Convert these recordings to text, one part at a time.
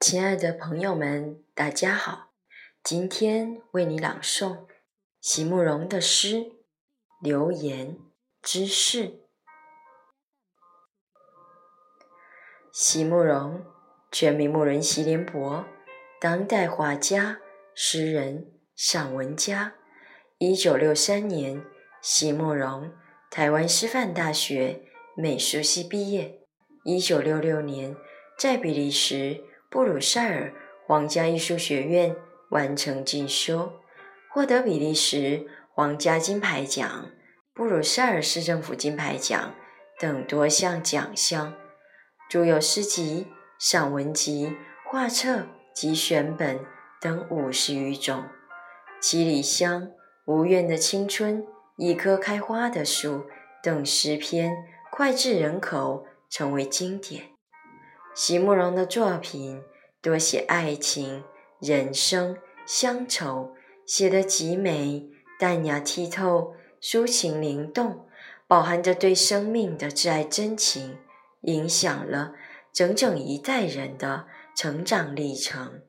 亲爱的朋友们，大家好！今天为你朗诵席慕容的诗《流言之事》。席慕容，全名慕容席联博，当代画家、诗人、散文家。一九六三年，席慕容台湾师范大学美术系毕业。一九六六年，在比利时。布鲁塞尔皇家艺术学院完成进修，获得比利时皇家金牌奖、布鲁塞尔市政府金牌奖等多项奖项。著有诗集、散文集、画册及选本等五十余种。七里香、无怨的青春、一棵开花的树等诗篇脍炙人口，成为经典。席慕容的作品多写爱情、人生、乡愁，写得极美、淡雅剔透、抒情灵动，饱含着对生命的挚爱真情，影响了整整一代人的成长历程。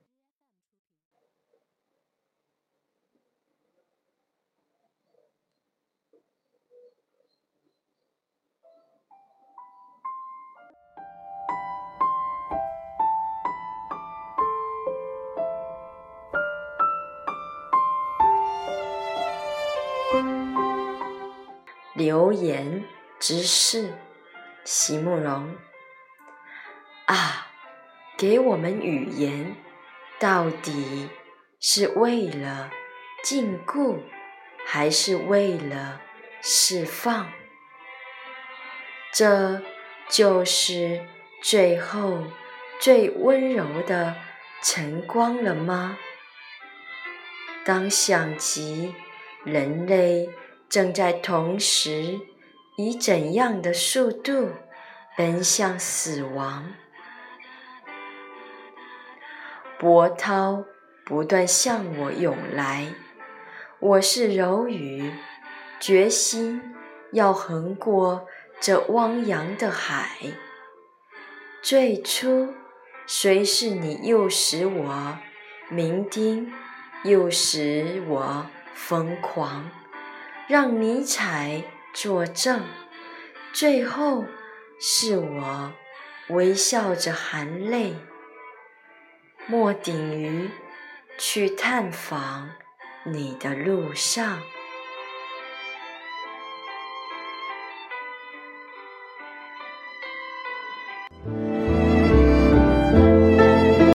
流言之事，席慕容啊，给我们语言，到底是为了禁锢，还是为了释放？这就是最后最温柔的晨光了吗？当想及人类。正在同时以怎样的速度奔向死亡？波涛不断向我涌来，我是柔鱼，决心要横过这汪洋的海。最初，谁是你诱使我酩酊，诱使我疯狂。让尼采作证，最后是我微笑着含泪，莫顶于去探访你的路上。